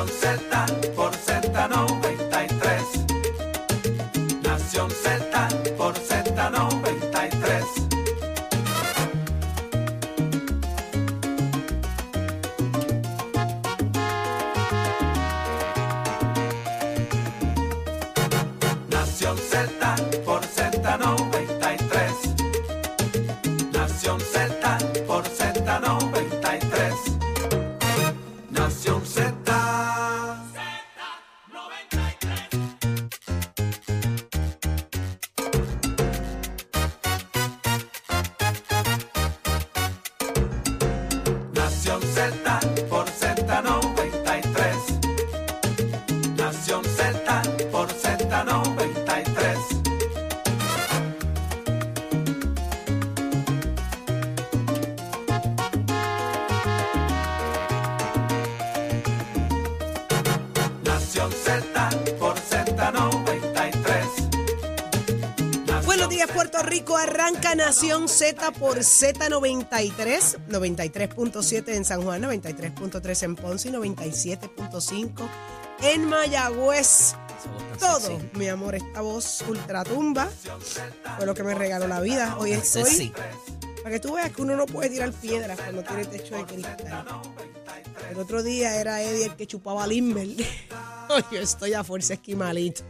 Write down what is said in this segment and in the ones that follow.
Nación Z por Z93. Nación Z por Z93. Buenos días, Puerto Rico. Arranca Nación Z por Z93, 93.7 en San Juan, 93.3 en Ponce y 97.5 en Mayagüez. Todo, mi amor, esta voz ultratumba fue lo que me regaló la vida. Hoy estoy. Para que tú veas que uno no puede tirar piedras cuando tiene techo de cristal. El otro día era Eddie el que chupaba limber. Yo estoy a fuerza esquimalito.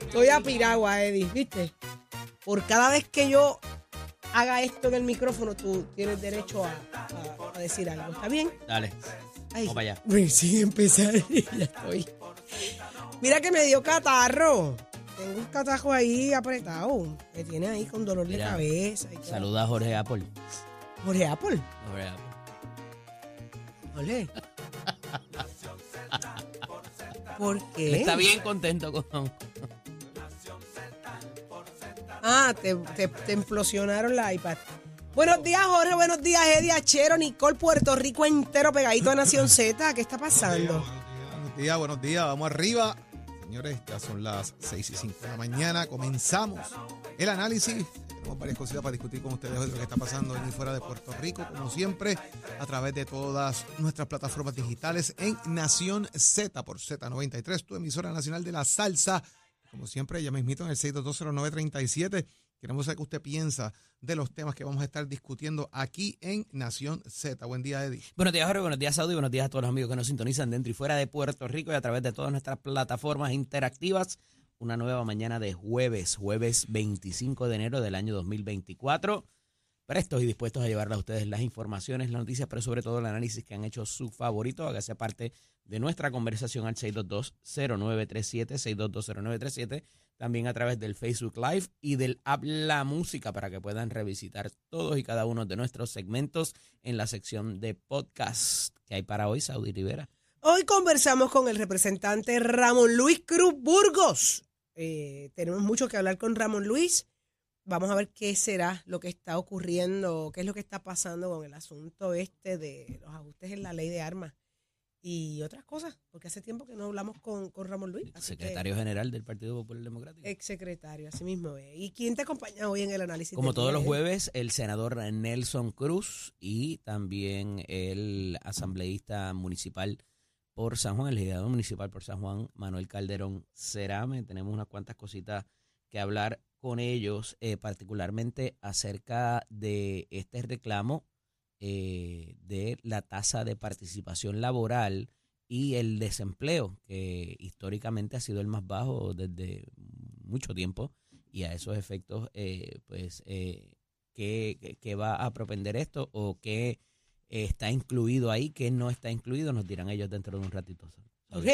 Estoy a piragua, Eddie, ¿viste? Por cada vez que yo haga esto en el micrófono, tú tienes derecho a, a- a decir algo. ¿Está bien? Dale. Ay, Vamos para allá. Sí, empezar. ya estoy. Mira que me dio catarro. Tengo un catajo ahí apretado. Me tiene ahí con dolor de Mira, cabeza. Y todo. Saluda a Jorge Apple. Jorge Apple. Jorge Apple. Ole. ¿Por qué? Está bien contento con. Ah, te, te, te implosionaron la iPad. Buenos días, Jorge. Buenos días, Eddie Achero, Nicole, Puerto Rico entero pegadito a Nación Z. ¿Qué está pasando? Buenos días, buenos días, vamos arriba. Señores, ya son las 6 y 5 de la mañana. Comenzamos el análisis. Varias cositas para discutir con ustedes de lo que está pasando en y fuera de Puerto Rico, como siempre, a través de todas nuestras plataformas digitales en Nación Z por Z93, tu emisora nacional de la salsa. Como siempre, ya me invito en el 6220937. Queremos saber qué usted piensa de los temas que vamos a estar discutiendo aquí en Nación Z. Buen día, Eddie. Buenos días, Jorge. Buenos días, Saudi. Buenos días a todos los amigos que nos sintonizan dentro y fuera de Puerto Rico y a través de todas nuestras plataformas interactivas. Una nueva mañana de jueves, jueves 25 de enero del año 2024. Prestos y dispuestos a llevarle a ustedes las informaciones, las noticias, pero sobre todo el análisis que han hecho su favorito. Hágase parte de nuestra conversación al 622-0937, 622-0937. También a través del Facebook Live y del app La Música para que puedan revisitar todos y cada uno de nuestros segmentos en la sección de podcast que hay para hoy, Saudi Rivera. Hoy conversamos con el representante Ramón Luis Cruz Burgos. Eh, tenemos mucho que hablar con Ramón Luis. Vamos a ver qué será lo que está ocurriendo, qué es lo que está pasando con el asunto este de los ajustes en la ley de armas y otras cosas, porque hace tiempo que no hablamos con, con Ramón Luis. que- Secretario General del Partido Popular Democrático. Ex secretario, así mismo. es. ¿Y quién te acompaña hoy en el análisis? Como todos los jueves, el senador Nelson Cruz y también el asambleísta municipal por San Juan, el legislador municipal por San Juan, Manuel Calderón Cerame. Tenemos unas cuantas cositas que hablar con ellos, eh, particularmente acerca de este reclamo eh, de la tasa de participación laboral y el desempleo, que históricamente ha sido el más bajo desde mucho tiempo, y a esos efectos, eh, pues, eh, ¿qué, qué- qué va a propender esto o qué está incluido ahí, qué no está incluido? Nos dirán ellos dentro de un ratito. ¿Ok?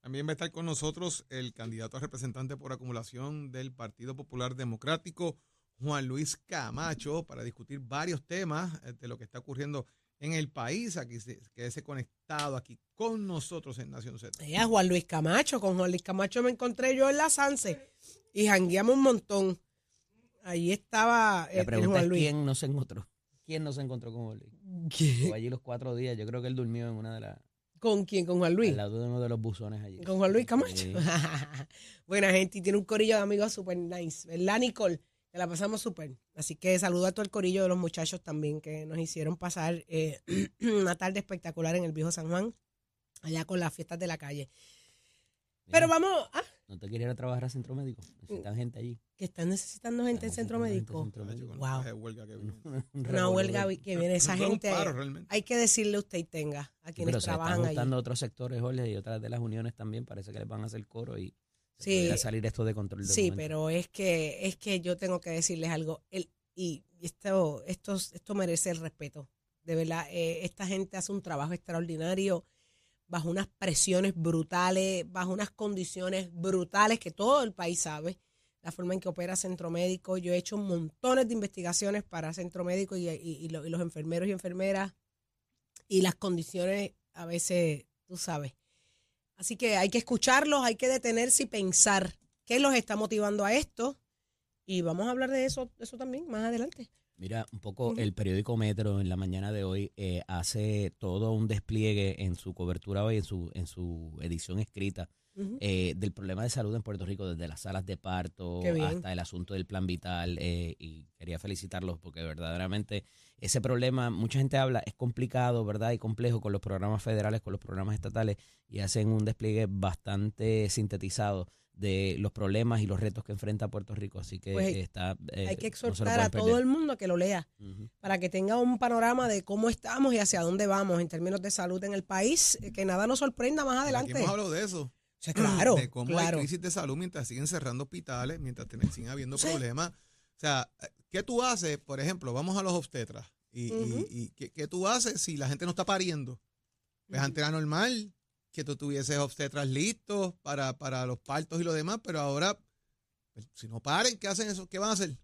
También va a estar con nosotros el candidato a representante por acumulación del Partido Popular Democrático, Juan Luis Camacho, para discutir varios temas eh, de lo que está ocurriendo en el país. Aquí se, quédese conectado aquí con nosotros en Nación Z. Ella, Juan Luis Camacho. Con Juan Luis Camacho me encontré yo en la Sanse y jangueamos un montón. Ahí estaba eh, La el pregunta Juan es Luis. quién no se encontró. ¿Quién no se encontró con Juan Luis? ¿Qué? Estuvo allí los cuatro días. Yo creo que él durmió en una de las. ¿Con quién? ¿Con Juan Luis? Al lado de uno de los buzones allí. Con Juan Luis Camacho. Sí. Buena gente y tiene un corillo de amigos super nice. ¿Verdad, Nicole? Que la pasamos súper. Así que saludo a todo el corillo de los muchachos también que nos hicieron pasar eh, una tarde espectacular en el viejo San Juan, allá con las fiestas de la calle. Pero vamos, ah, ¿No te quería ir a trabajar a centro médico? Necesitan gente allí. que están necesitando gente en centro médico. en centro médico. Wow. la huelga que viene. Un Una huelga que viene esa gente. Hay que decirle usted y tenga a Sí, quienes pero se están trabajan allí. otros sectores, Jorge, y otras de las uniones también. Parece que les van a hacer coro y Sí. salir esto de control. de Sí, momento. pero es que es que yo tengo que decirles algo. El, y esto, esto, esto merece el respeto. De verdad, eh, esta gente hace un trabajo extraordinario bajo unas presiones brutales, bajo unas condiciones brutales que todo el país sabe. La forma en que opera Centro Médico. Yo he hecho montones de investigaciones para Centro Médico y, y- y lo- y los enfermeros y enfermeras. Y las condiciones a veces, tú sabes. Así que hay que escucharlos, hay que detenerse y pensar qué los está motivando a esto. Y vamos a hablar de eso, de eso también más adelante. Mira, un poco el periódico Metro en la mañana de hoy eh, hace todo un despliegue en su cobertura hoy, en su, en su edición escrita, eh, del problema de salud en Puerto Rico, desde las salas de parto hasta el asunto del plan vital. eh, y quería felicitarlos porque verdaderamente ese problema, mucha gente habla, es complicado, ¿verdad? Y complejo con los programas federales, con los programas estatales, y hacen un despliegue bastante sintetizado de los problemas y los retos que enfrenta Puerto Rico. Así que Pues, está. eh, hay que exhortar a todo el mundo a que lo lea para que tenga un panorama de cómo estamos y hacia dónde vamos en términos de salud en el país. eh, Que nada nos sorprenda más Aquí adelante. hemos hablado de eso. O sea, claro, de cómo claro. hay crisis de salud mientras siguen cerrando hospitales, mientras ten- siguen habiendo Sí. problemas. O sea, ¿qué tú haces? Por ejemplo, vamos a los obstetras. ¿Y, y- y qué, qué tú haces si la gente no está pariendo? Pues antes era normal que tú tuvieses obstetras listos para, para los partos y lo demás, pero ahora, pues, si no paren, ¿qué hacen eso? ¿Qué van a hacer?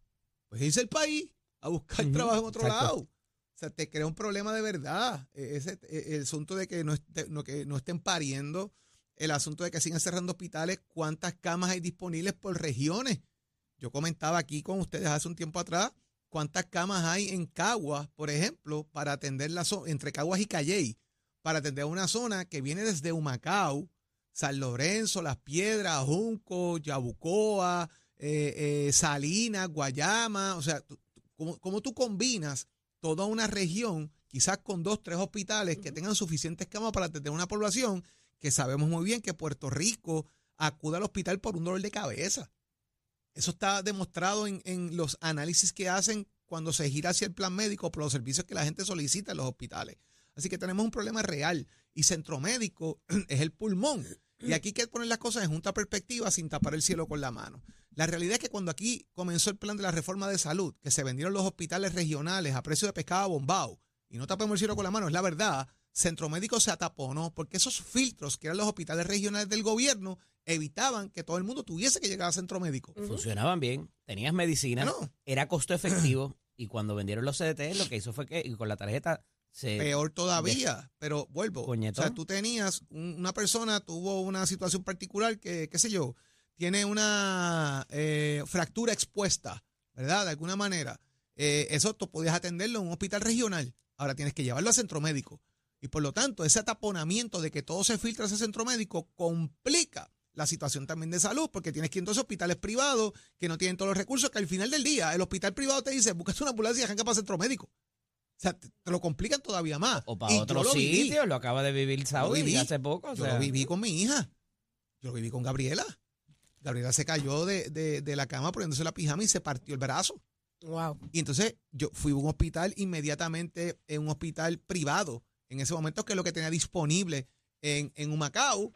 Pues irse al país a buscar trabajo en otro exacto. lado. O sea, te crea un problema de verdad. E- Ese, e- el asunto de que no, esté- no, que no estén pariendo, el asunto de que sigan cerrando hospitales, cuántas camas hay disponibles por regiones. Yo comentaba aquí con ustedes hace un tiempo atrás cuántas camas hay en Caguas, por ejemplo, para atender la entre Caguas y Calley, para atender una zona que viene desde Humacao, San Lorenzo, Las Piedras, Junco, Yabucoa, eh, eh, Salinas, Guayama, o sea, tú- ¿cómo, cómo tú combinas toda una región, quizás con dos, tres hospitales que tengan suficientes camas para atender una población que sabemos muy bien que Puerto Rico acude al hospital por un dolor de cabeza. Eso está demostrado en, en los análisis que hacen cuando se gira hacia el plan médico por los servicios que la gente solicita en los hospitales. Así que tenemos un problema real y centro médico es el pulmón. Y aquí hay que poner las cosas en junta perspectiva sin tapar el cielo con la mano. La realidad es que cuando aquí comenzó el plan de la reforma de salud, que se vendieron los hospitales regionales a precio de pescado bombao, y no tapemos el cielo con la mano, es la verdad, Centro Médico se ataponó porque esos filtros que eran los hospitales regionales del gobierno evitaban que todo el mundo tuviese que llegar a Centro Médico. Funcionaban bien, tenías medicina, No. era costo efectivo y cuando vendieron los CDT lo que hizo fue que y con la tarjeta Peor todavía, pero vuelvo. O sea, tú tenías, un- una persona tuvo una situación particular que, qué sé yo, tiene una eh, fractura expuesta, ¿verdad? De alguna manera. Eh, eso tú podías atenderlo en un hospital regional. Ahora tienes que llevarlo a centro médico. Y por lo tanto, ese ataponamiento de que todo se filtra a ese centro médico complica la situación también de salud, porque tienes que ir entonces a hospitales privados que no tienen todos los recursos, que al final del día el hospital privado te dice, búscate una ambulancia y arranca para centro médico. O sea, te, te lo complican todavía más. O Y para yo otro lo viví. sitio, lo acaba de vivir Saudi viví. hace poco. o Yo sea, lo viví con mi hija. Yo lo viví con Gabriela. Gabriela se cayó de, de- de la cama poniéndose la pijama y se partió el brazo. Wow. Y entonces yo fui a un hospital inmediatamente, en un hospital privado, en ese momento que es lo que tenía disponible en, en Humacao.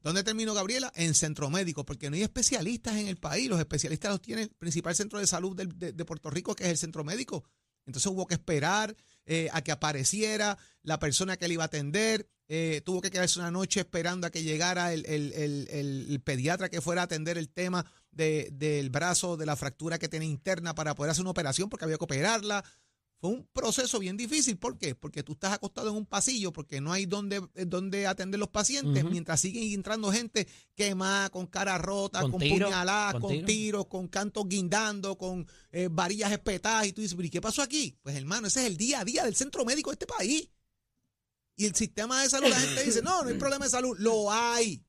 ¿Dónde terminó Gabriela? En centro médico, porque no hay especialistas en el país. Los especialistas los tiene el principal centro de salud de, de Puerto Rico, que es el centro médico. Entonces hubo que esperar eh, a que apareciera la persona que le iba a atender. eh, tuvo que quedarse una noche esperando a que llegara el, pediatra que fuera a atender el tema de- del brazo, de la fractura que tiene interna para poder hacer una operación, porque había que operarla. Fue un proceso bien difícil. ¿Por qué? Porque tú estás acostado en un pasillo, porque no hay donde, donde atender los pacientes, mientras siguen entrando gente quemada, con cara rota, Con con, tiro, puñaladas, con con, tiro. tiros, con cantos guindando, con eh, varillas espetadas. Y tú dices, ¿pero y qué pasó aquí? Pues hermano, ese es el día a día del centro médico de este país. Y el sistema de salud, la gente dice, no, no hay problema de salud. Lo hay.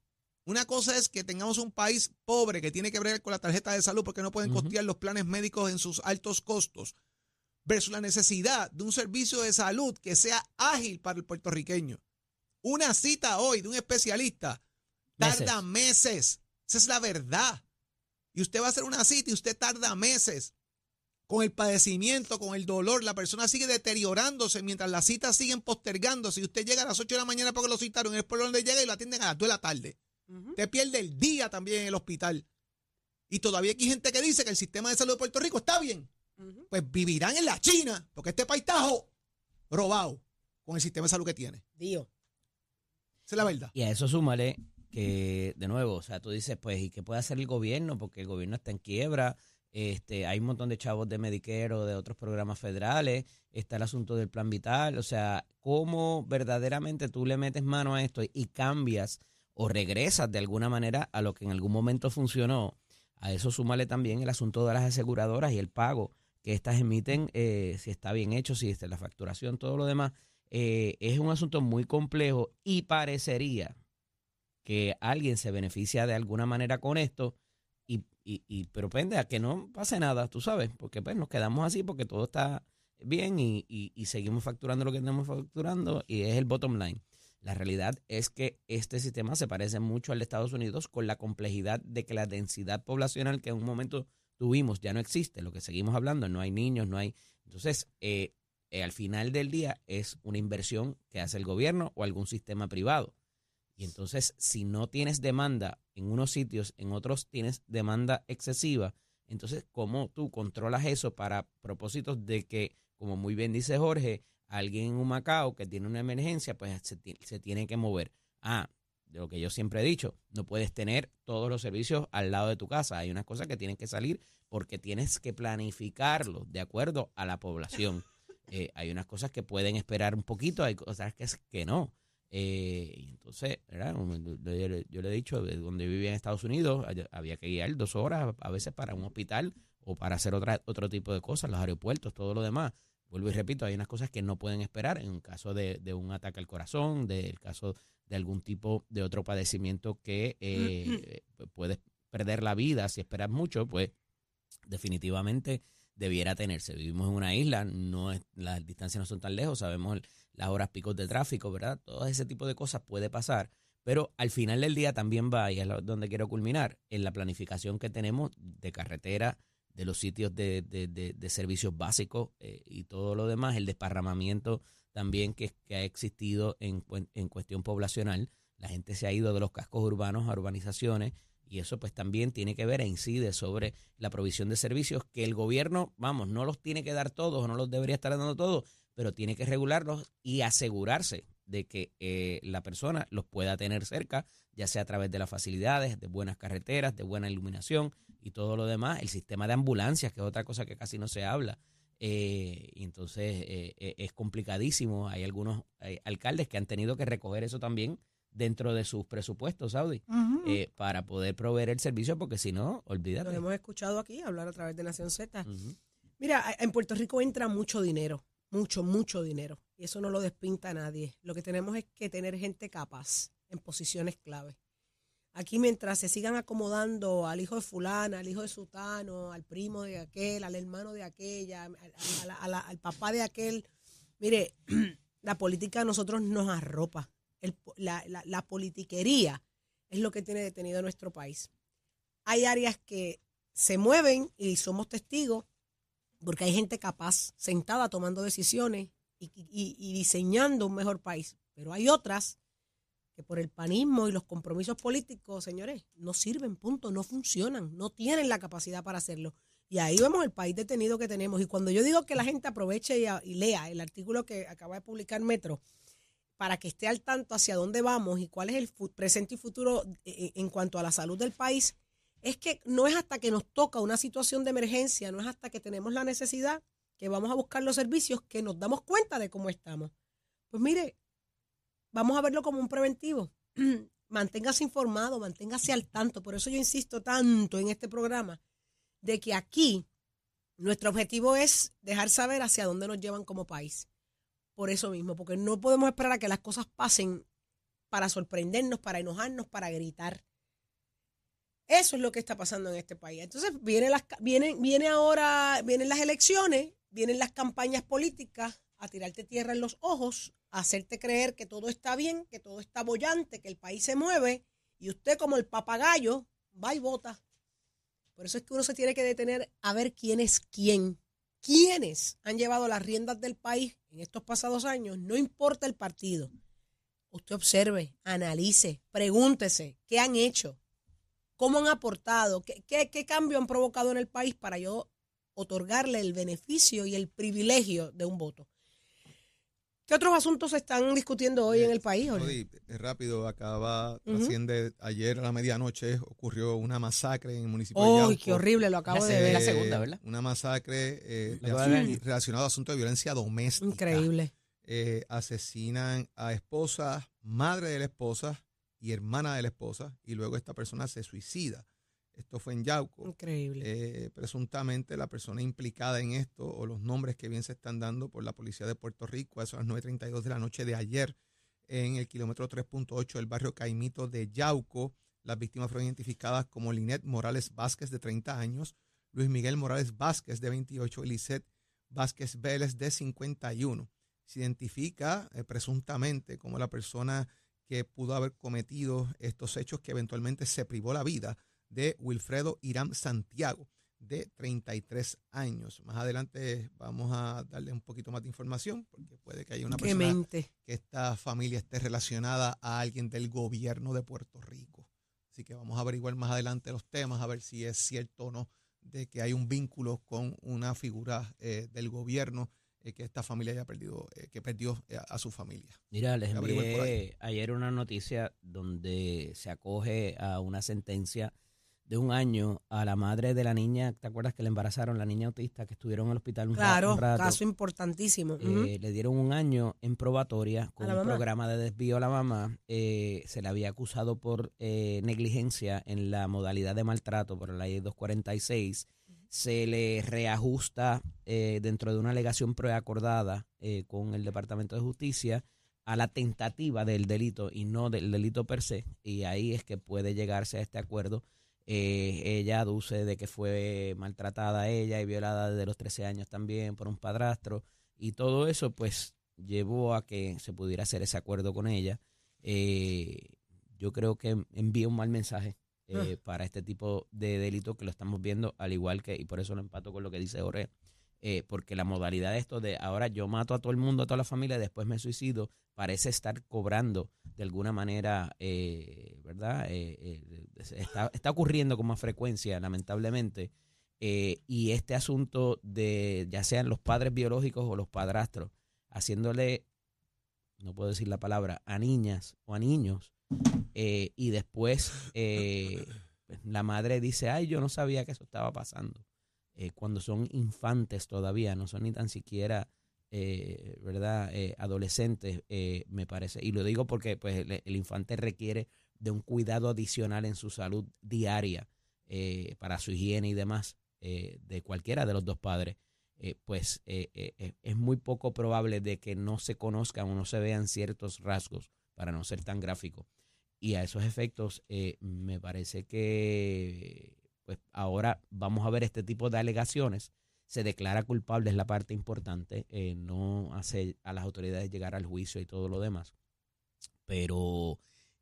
Una cosa es que tengamos un país pobre que tiene que ver con la tarjeta de salud porque no pueden costear los planes médicos en sus altos costos, versus la necesidad de un servicio de salud que sea ágil para el puertorriqueño. Una cita hoy de un especialista tarda meses. Esa es la verdad. Y usted va a hacer una cita y usted tarda meses. Con el padecimiento, con el dolor, la persona sigue deteriorándose mientras las citas siguen postergándose. Y usted llega a las 8 de la mañana porque lo citaron, es por donde llega y lo atienden a las 2 de la tarde. Usted pierde el día también en el hospital. Y todavía aquí hay gente que dice que el sistema de salud de Puerto Rico está bien. Pues vivirán en la China, porque este país está robado con el sistema de salud que tiene. Dios. Esa es la verdad. Y a eso súmale que, de nuevo, o sea, tú dices, pues, ¿y qué puede hacer el gobierno? Porque el gobierno está en quiebra, este, hay un montón de chavos de Medicare o de otros programas federales, está el asunto del plan vital, o sea, ¿cómo verdaderamente tú le metes mano a esto y cambias o regresas de alguna manera a lo que en algún momento funcionó? A eso súmale también el asunto de las aseguradoras y el pago que éstas emiten, eh, si está bien hecho, si está la facturación, todo lo demás. Eh, es un asunto muy complejo y parecería que alguien se beneficia de alguna manera con esto, y, y, y pero pende a que no pase nada, tú sabes, porque pues nos quedamos así porque todo está bien y, y, y seguimos facturando lo que estamos facturando y es el bottom line. La realidad es que este sistema se parece mucho al de Estados Unidos con la complejidad de que la densidad poblacional que en un momento tuvimos ya no existe, lo que seguimos hablando, no hay niños, no hay... Entonces, eh, eh, al final del día es una inversión que hace el gobierno o algún sistema privado. Y entonces, si no tienes demanda en unos sitios, en otros tienes demanda excesiva, entonces, ¿cómo tú controlas eso para propósitos de que, como muy bien dice Jorge, alguien en un Macao que tiene una emergencia, pues se, se tiene que mover? Ah, de lo que yo siempre he dicho, no puedes tener todos los servicios al lado de tu casa. Hay unas cosas que tienen que salir porque tienes que planificarlo de acuerdo a la población. Eh, hay unas cosas que pueden esperar un poquito, hay cosas que, es- que no. Eh, y entonces, ¿verdad? Yo, le he dicho, de donde vivía en Estados Unidos, había que guiar dos horas a veces para un hospital o para hacer otra, otro tipo de cosas, los aeropuertos, todo lo demás. Vuelvo y repito, hay unas cosas que no pueden esperar en un caso de, de un ataque al corazón, del caso de algún tipo de otro padecimiento que eh, puedes perder la vida si esperas mucho, pues definitivamente debiera tenerse. Vivimos en una isla, no es, las distancias no son tan lejos, sabemos las horas picos de tráfico, ¿verdad? Todo ese tipo de cosas puede pasar, pero al final del día también va, y es donde quiero culminar, en la planificación que tenemos de carretera, de los sitios de, de- de- servicios básicos eh, y todo lo demás, el desparramamiento también que, que ha existido en, en cuestión poblacional. La gente se ha ido de los cascos urbanos a urbanizaciones y eso pues también tiene que ver e incide sobre la provisión de servicios que el gobierno, vamos, no los tiene que dar todos no los debería estar dando todos, pero tiene que regularlos y asegurarse de que eh, la persona los pueda tener cerca, ya sea a través de las facilidades, de buenas carreteras, de buena iluminación y todo lo demás. El sistema de ambulancias, que es otra cosa que casi no se habla. Eh, y entonces eh, eh, es complicadísimo. Hay algunos eh, alcaldes que han tenido que recoger eso también dentro de sus presupuestos, Saudi, eh, para poder proveer el servicio, porque si no, Lo olvídate. hemos escuchado aquí hablar a través de Nación Z. Mira, a- en Puerto Rico entra mucho dinero, mucho, mucho dinero. Y eso no lo despinta nadie. Lo que tenemos es que tener gente capaz en posiciones clave. Aquí mientras se sigan acomodando al hijo de fulana, al hijo de sutano, al primo de aquel, al hermano de aquella, al, papá de aquel, mire, la política a nosotros nos arropa. La, la- politiquería es lo que tiene detenido a nuestro país. Hay áreas que se mueven y somos testigos porque hay gente capaz sentada tomando decisiones y diseñando un mejor país. Pero hay otras que por el panismo y los compromisos políticos, señores, no sirven, punto, no funcionan, no tienen la capacidad para hacerlo. Y ahí vemos el país detenido que tenemos. Y cuando yo digo que la gente aproveche y, y lea el artículo que acaba de publicar Metro, para que esté al tanto hacia dónde vamos y cuál es el presente y futuro eh, en cuanto a la salud del país, es que no es hasta que nos toca una situación de emergencia, no es hasta que tenemos la necesidad que vamos a buscar los servicios que nos damos cuenta de cómo estamos. Pues mire, vamos a verlo como un preventivo. manténgase informado, manténgase al tanto. Por eso yo insisto tanto en este programa de que aquí nuestro objetivo es dejar saber hacia dónde nos llevan como país. Por eso mismo, porque no podemos esperar a que las cosas pasen para sorprendernos, para enojarnos, para gritar. Eso es lo que está pasando en este país. Entonces, viene las, vienen, viene ahora, vienen las elecciones, vienen las campañas políticas a tirarte tierra en los ojos, hacerte creer que todo está bien, que todo está bollante, que el país se mueve, y usted como el papagayo va y vota. Por eso es que uno se tiene que detener a ver quién es quién. ¿Quiénes han llevado las riendas del país en estos pasados años? No importa el partido. Usted observe, analice, pregúntese qué han hecho, cómo han aportado, qué, qué, qué cambio han provocado en el país para yo otorgarle el beneficio y el privilegio de un voto. ¿Qué otros asuntos se están discutiendo hoy en el país? Jorge? Rápido, acaba, Ujú. trasciende, ayer a la medianoche ocurrió una masacre en el municipio ¡Uy, de Yauco. qué horrible! Lo acabo La de ver. la segunda, ¿verdad? Una masacre eh, relacionado a asuntos de violencia doméstica. Increíble. Eh, asesinan a esposa, madre de la esposa y hermana de la esposa, y luego esta persona se suicida. Esto fue en Yauco. Increíble. Eh, presuntamente la persona implicada en esto o los nombres que bien se están dando por la policía de Puerto Rico a eso a las 9.32 de la noche de ayer en el kilómetro 3.8 del barrio Caimito de Yauco. Las víctimas fueron identificadas como Linet Morales Vázquez de 30 años, Luis Miguel Morales Vázquez de 28 y Lisette Vázquez Vélez de 51. Se identifica eh, presuntamente como la persona que pudo haber cometido estos hechos que eventualmente se privó la vida de Wilfredo Irán Santiago, de 33 años. Más adelante vamos a darle un poquito más de información, porque puede que haya una persona mente. que esta familia esté relacionada a alguien del gobierno de Puerto Rico. Así que vamos a averiguar más adelante los temas, a ver si es cierto o no de que hay un vínculo con una figura eh, del gobierno eh, que esta familia haya perdido, eh, que perdió eh, a su familia. Mira, les envié ayer una noticia donde se acoge a una sentencia de un año a la madre de la niña, ¿te acuerdas que le embarazaron la niña autista que estuvieron en el hospital un, Claro, un rato? caso importantísimo. Eh, le dieron un año en probatoria con la un mamá? programa de desvío a la mamá. Eh, se le había acusado por eh, negligencia en la modalidad de maltrato por la ley 246. Se le reajusta eh, dentro de una alegación preacordada eh, con el Departamento de Justicia a la tentativa del delito y no del delito per se. Y ahí es que puede llegarse a este acuerdo. Eh, ella aduce de que fue maltratada ella y violada desde los 13 años también por un padrastro. Y todo eso, pues, llevó a que se pudiera hacer ese acuerdo con ella. Eh, yo creo que envía un mal mensaje eh, para este tipo de delito que lo estamos viendo, al igual que, y por eso lo empato con lo que dice Jorge, eh, porque la modalidad de esto de ahora yo mato a todo el mundo, a toda la familia, después me suicido, parece estar cobrando de alguna manera, eh, ¿verdad? Eh, eh, está, está ocurriendo con más frecuencia, lamentablemente. Eh, y este asunto de ya sean los padres biológicos o los padrastros, haciéndole, no puedo decir la palabra, a niñas o a niños, y después pues, la madre dice, ay, yo no sabía que eso estaba pasando. Eh, cuando son infantes todavía, no son ni tan siquiera, eh, ¿verdad?, eh, adolescentes, me parece. Y lo digo porque pues, el, el infante requiere de un cuidado adicional en su salud diaria para su higiene y demás de cualquiera de los dos padres. pues es muy poco probable de que no se conozcan o no se vean ciertos rasgos para no ser tan gráfico. Y a esos efectos, me parece que pues ahora vamos a ver este tipo de alegaciones. Se declara culpable, es la parte importante, eh, no hace a las autoridades llegar al juicio y todo lo demás. Pero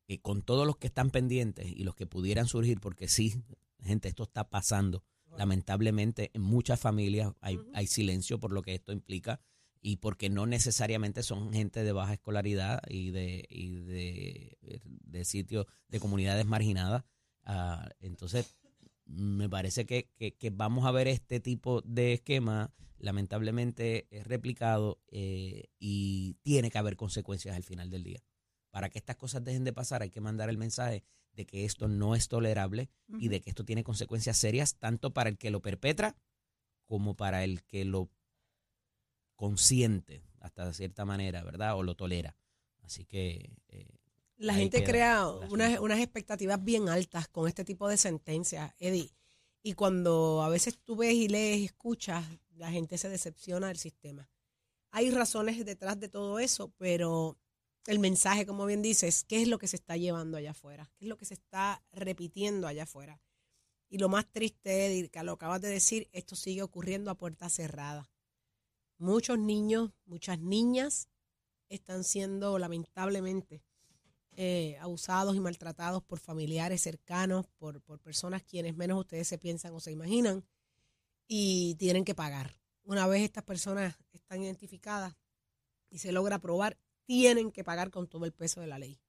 eh, con todos los que están pendientes y los que pudieran surgir, porque sí, gente, esto está pasando. Lamentablemente, en muchas familias hay, hay silencio por lo que esto implica y porque no necesariamente son gente de baja escolaridad y de, y de, de sitios, de comunidades marginadas. Ah, entonces, me parece que, que- que vamos a ver este tipo de esquema, lamentablemente es replicado eh, y tiene que haber consecuencias al final del día. Para que estas cosas dejen de pasar hay que mandar el mensaje de que esto no es tolerable y de que esto tiene consecuencias serias tanto para el que lo perpetra como para el que lo consiente hasta de cierta manera, ¿verdad? O lo tolera. Así que eh, La Ahí gente queda crea unas, unas expectativas bien altas con este tipo de sentencias, Eddie. Y cuando a veces tú ves y lees y escuchas, la gente se decepciona del sistema. Hay razones detrás de todo eso, pero el mensaje, como bien dices, ¿qué es lo que se está llevando allá afuera? ¿Qué es lo que se está repitiendo allá afuera? Y lo más triste, Eddie, que lo acabas de decir, esto sigue ocurriendo a puerta cerrada. Muchos niños, muchas niñas están siendo lamentablemente eh, abusados y maltratados por familiares cercanos, por, por personas quienes menos ustedes se piensan o se imaginan, y tienen que pagar. Una vez estas personas están identificadas y se logra probar, tienen que pagar con todo el peso de la ley.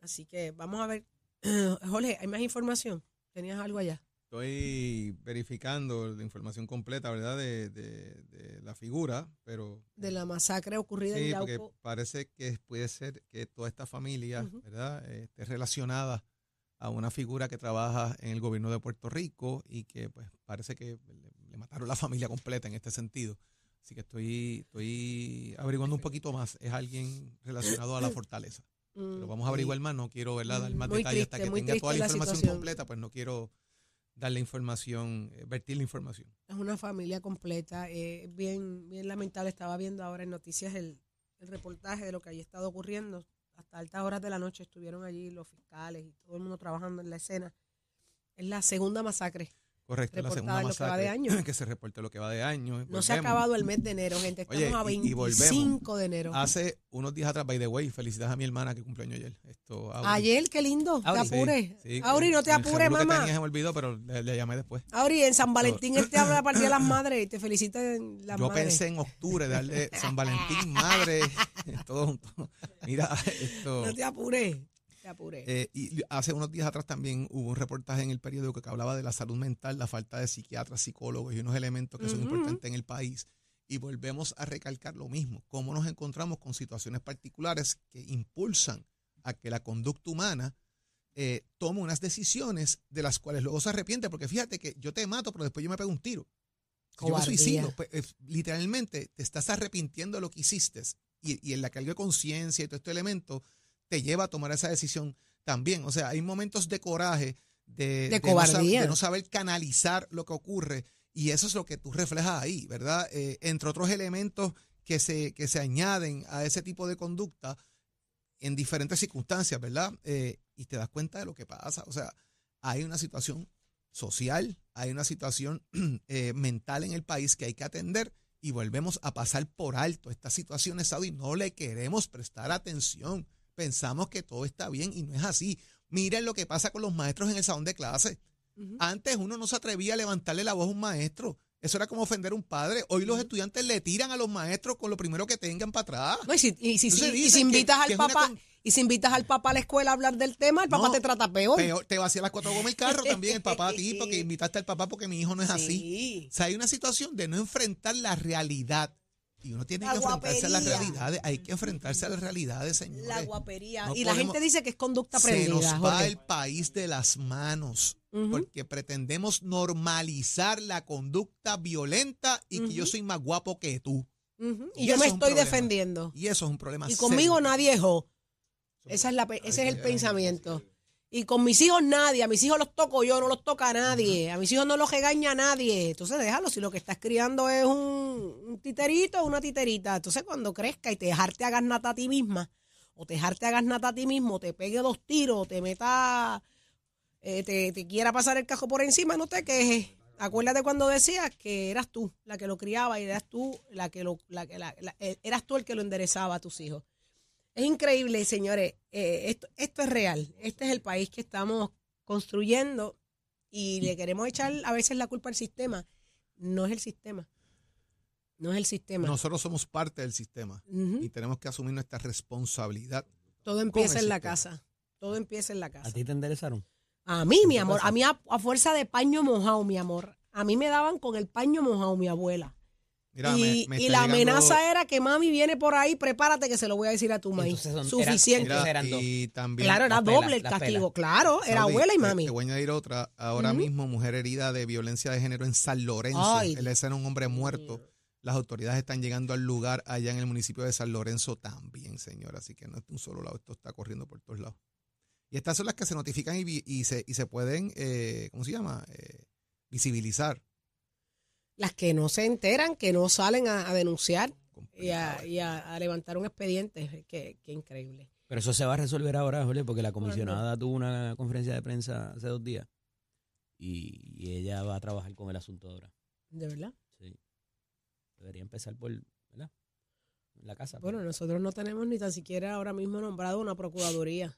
Así que vamos a ver. Jorge, ¿hay más información? ¿Tenías algo allá? Estoy verificando la información completa, ¿verdad? De, de- de la figura, pero... De la masacre ocurrida en Sí, porque Yauco. parece que puede ser que toda esta familia. ¿verdad? Eh, esté relacionada a una figura que trabaja en el gobierno de Puerto Rico y que pues parece que le, le mataron la familia completa en este sentido. Así que estoy, estoy averiguando un poquito más. Es alguien relacionado a la fortaleza. Pero vamos a averiguar más. No quiero ¿verdad? dar más Mm, Muy detalles hasta que tenga toda la la información situación. completa. Pues no quiero darle información, eh, vertir la información. Es una familia completa. eh, bien, bien lamentable. Estaba viendo ahora en noticias el, el reportaje de lo que allí estado ocurriendo. Hasta altas horas de la noche estuvieron allí los fiscales y todo el mundo trabajando en la escena. Es la segunda masacre. Correcto, la segunda en lo que masacre año. que se reporte lo que va de año. No se ha acabado el mes de enero, gente. Estamos Oye, a y- y volvemos. 25 de enero. Hace unos días atrás, by the way, felicidades a mi hermana que cumplió año ayer. Esto, Auri. Ayer, qué lindo. Te Auri. Sí, apures. sí, Auri, no te apures, que mamá. tenía se me olvidó, pero le, le llamé después. Auri, en San Valentín él te habla para el Día de las Madres y te felicitan las Yo madres. pensé en octubre darle San Valentín, madre, todo junto. Mira, esto. No te apures. Eh, y hace unos días atrás también hubo un reportaje en el periódico que hablaba de la salud mental, la falta de psiquiatras, psicólogos y unos elementos que son importantes en el país. Y volvemos a recalcar lo mismo, cómo nos encontramos con situaciones particulares que impulsan a que la conducta humana eh, tome unas decisiones de las cuales luego se arrepiente, porque fíjate que yo te mato, pero después yo me pego un tiro. Si yo me suicido, pues, eh, literalmente te estás arrepintiendo de lo que hiciste y, y en la carga de conciencia y todo este elemento te lleva a tomar esa decisión también. O sea, hay momentos de coraje, de, De no sab- cobardía. de no saber canalizar lo que ocurre y eso es lo que tú reflejas ahí, ¿verdad? Eh, entre otros elementos que se, que se añaden a ese tipo de conducta en diferentes circunstancias, ¿verdad? Eh, y te das cuenta de lo que pasa. O sea, hay una situación social, hay una situación eh, mental en el país que hay que atender y volvemos a pasar por alto estas situaciones, Saudi. No le queremos prestar atención. Pensamos que todo está bien y no es así. Miren lo que pasa con los maestros en el salón de clase. Antes uno no se atrevía a levantarle la voz a un maestro. Eso era como ofender a un padre. Hoy los estudiantes le tiran a los maestros con lo primero que tengan para atrás. No, y si, y si- Entonces y si dicen que- invitas que al papá con- y si invitas al papá a la escuela a hablar del tema, el papá No, te trata peor. Peor, te vacía las cuatro gomas el carro también el papá a ti porque invitaste al papá porque mi hijo no es así. Sí. O sea, hay una situación de no enfrentar la realidad. Y uno tiene La que enfrentarse a las realidades. Hay que enfrentarse a las realidades, señores. La guapería. No y la gente dice que es conducta Se aprendida. nos va el país de las manos porque pretendemos normalizar la conducta violenta y que yo soy más guapo que tú. Y, Y yo me estoy defendiendo. Y eso es un problema Y conmigo serio. nadie es. Esa es la, ese es el pensamiento. Y con mis hijos nadie. A mis hijos los toco yo, no los toca nadie. A mis hijos no los regaña nadie. Entonces déjalo. Si lo que estás criando es un, un titerito o una titerita. Entonces cuando crezca y te dejarte hagas nata a ti misma, o te dejarte hagas nata a ti mismo, te pegue dos tiros, te meta, eh, te, te quiera pasar el cajo por encima, no te quejes. Acuérdate cuando decías que eras tú la que lo criaba y eras tú la que lo, la, que- la- la- eh, eras tú el que lo enderezaba a tus hijos. Es increíble, señores. eh, esto, esto es real. Este es el país que estamos construyendo y le queremos echar a veces la culpa al sistema. No es el sistema. No es el sistema. Nosotros somos parte del sistema y tenemos que asumir nuestra responsabilidad. Todo empieza en la sistema. casa. Todo empieza en la ¿A casa. ti te enderezaron? A mí, mi ¿Qué amor, pasa? a mí a, a fuerza de paño mojado, mi amor. A mí me daban con el paño mojado, mi abuela. Mira, y me y está la llegando- amenaza era que mami viene por ahí, prepárate que se lo voy a decir a tu son- Suficiente. y también claro, era doble el castigo. Claro, era Saudi, abuela y mami. Te, voy a añadir otra. Ahora mismo, mujer herida de violencia de género en San Lorenzo. Ay, Él es un hombre muerto. Las autoridades están llegando al lugar allá en el municipio de San Lorenzo también, señor. Así que no es de un solo lado, esto está corriendo por todos lados. Y estas son las que se notifican y, vi- y se, y se pueden, eh, ¿cómo se llama? Eh, visibilizar. Las que no se enteran, que no salen a, a denunciar y, a, y a- a levantar un expediente. Qué, qué increíble. Pero eso se va a resolver ahora, Jorge, porque la comisionada tuvo una conferencia de prensa hace dos días y, y ella va a trabajar con el asunto ahora. De verdad. Sí. Debería empezar por, ¿verdad? La casa. Bueno, nosotros no tenemos ni tan siquiera ahora mismo nombrado una procuraduría.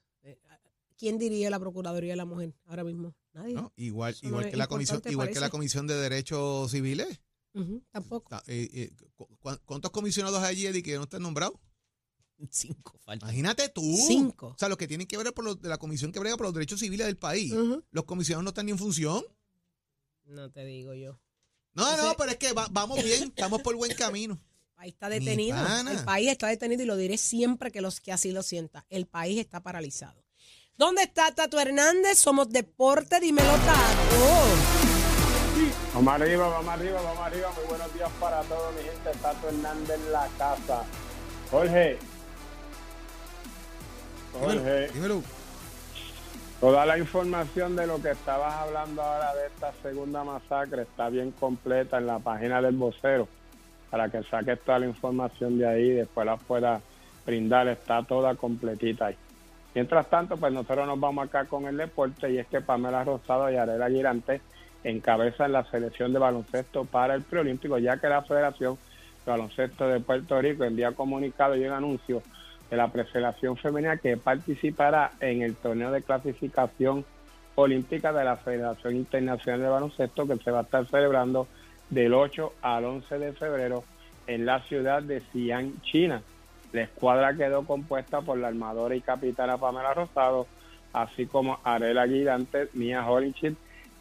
¿Quién diría la procuraduría de la mujer ahora mismo? Nadie. ¿no? Igual, Eso igual, que la comisión, igual que la. Comisión de Derechos Civiles. Ujú, tampoco. Ta- eh, eh, cu- cu- ¿Cuántos comisionados hay allí Eddie, que no están nombrados? Cinco faltan. Imagínate tú. Cinco. O sea, los que tienen que ver por los, de la comisión que brega por los derechos civiles del país. Los comisionados no están ni en función. No te digo yo. No, Ese- no, pero es que va- vamos bien, estamos por buen camino. El país está Ni detenido. El país está detenido y lo diré siempre que los que así lo sienta. El país está paralizado. ¿Dónde está Tato Hernández? Somos deporte, dímelo Tato. Vamos arriba, vamos arriba, vamos arriba. Muy buenos días para todos, mi gente. Tato Hernández en la casa. Jorge. Jorge, Dímelo. toda la información de lo que estabas hablando ahora de esta segunda masacre está bien completa en la página del vocero para que saques toda la información de ahí y después la puedas brindar. Está toda completita ahí. Mientras tanto, pues nosotros nos vamos acá con el deporte y es que Pamela Rosado y Arela Girante encabezan la selección de baloncesto para el preolímpico, ya que la Federación de Baloncesto de Puerto Rico envía comunicado y un anuncio de la preselección femenina que participará en el torneo de clasificación olímpica de la Federación Internacional de Baloncesto que se va a estar celebrando del 8 al 11 de febrero en la ciudad de Xi'an, China. La escuadra quedó compuesta por la armadora y capitana Pamela Rosado, así como Arela Gigante, Mia Holinchit,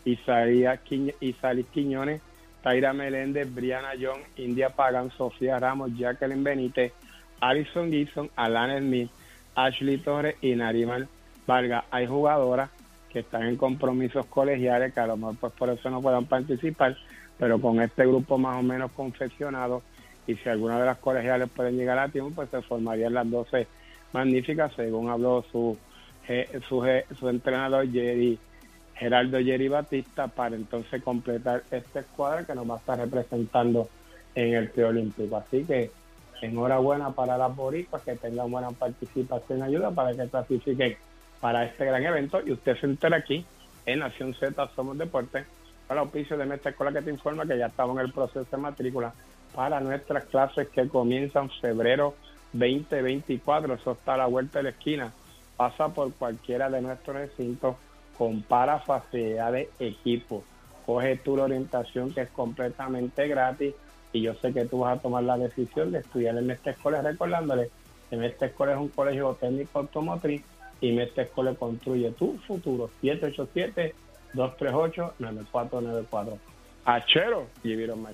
Isaías Quiñ- Isalis Quiñones, Taira Meléndez, Brianna Young, India Pagan, Sofía Ramos, Jacqueline Benítez, Alison Gibson, Alan Smith, Ashley Torres y Narimal Vargas. Hay jugadoras que están en compromisos colegiales que a lo mejor pues por eso no puedan participar, pero con este grupo más o menos confeccionado y si alguna de las colegiales pueden llegar a tiempo, pues se formarían las 12 magníficas, según habló su, su, su entrenador Jerry, Gerardo Jerry Batista, para entonces completar esta escuadra que nos va a estar representando en el preolímpico. Así que enhorabuena para las boricuas que tengan buena participación y ayuda para que clasifiquen para este gran evento y usted se entera aquí en Nación Z Somos Deporte para el auspicio de nuestra escuela que te informa que ya estamos en el proceso de matrícula para nuestras clases que comienzan febrero 2024. Eso está a la vuelta de la esquina. Pasa por cualquiera de nuestros recintos, compara facilidades, equipos, coge tu orientación que es completamente gratis y yo sé que tú vas a tomar la decisión de estudiar en esta escuela, recordándole en esta escuela es un colegio técnico automotriz y esta escuela construye tu futuro. 787-238-9494. Achero, give it on my.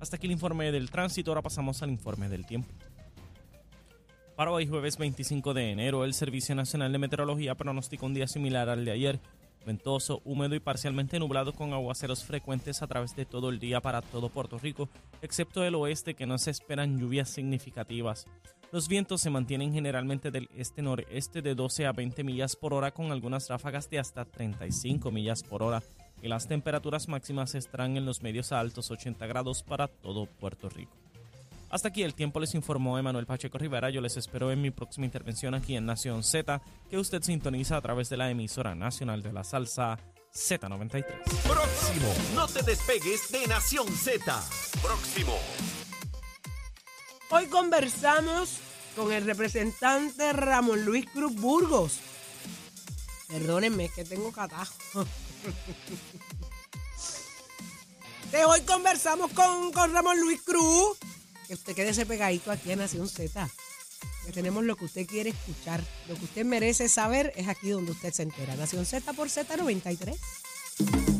Hasta aquí el informe del tránsito, ahora pasamos al informe del tiempo. Para hoy jueves 25 de enero, el Servicio Nacional de Meteorología pronostica un día similar al de ayer, ventoso, húmedo y parcialmente nublado con aguaceros frecuentes a través de todo el día para todo Puerto Rico, excepto el oeste que no se esperan lluvias significativas. Los vientos se mantienen generalmente del este-noreste de 12 a 20 millas por hora con algunas ráfagas de hasta 35 millas por hora y las temperaturas máximas estarán en los medios a altos 80 grados para todo Puerto Rico. Hasta aquí el tiempo les informó Emanuel Pacheco Rivera. Yo les espero en mi próxima intervención aquí en Nación Z, que usted sintoniza a través de la emisora nacional de la salsa Z93. Próximo. No te despegues de Nación Z. Próximo. Hoy conversamos con el representante Ramón Luis Cruz Burgos. Perdónenme, es que tengo catajo. De hoy conversamos con, con Ramón Luis Cruz. Que usted quede pegadito aquí en Nación Z. Que tenemos lo que usted quiere escuchar. Lo que usted merece saber es aquí donde usted se entera. Nación Z por Z93.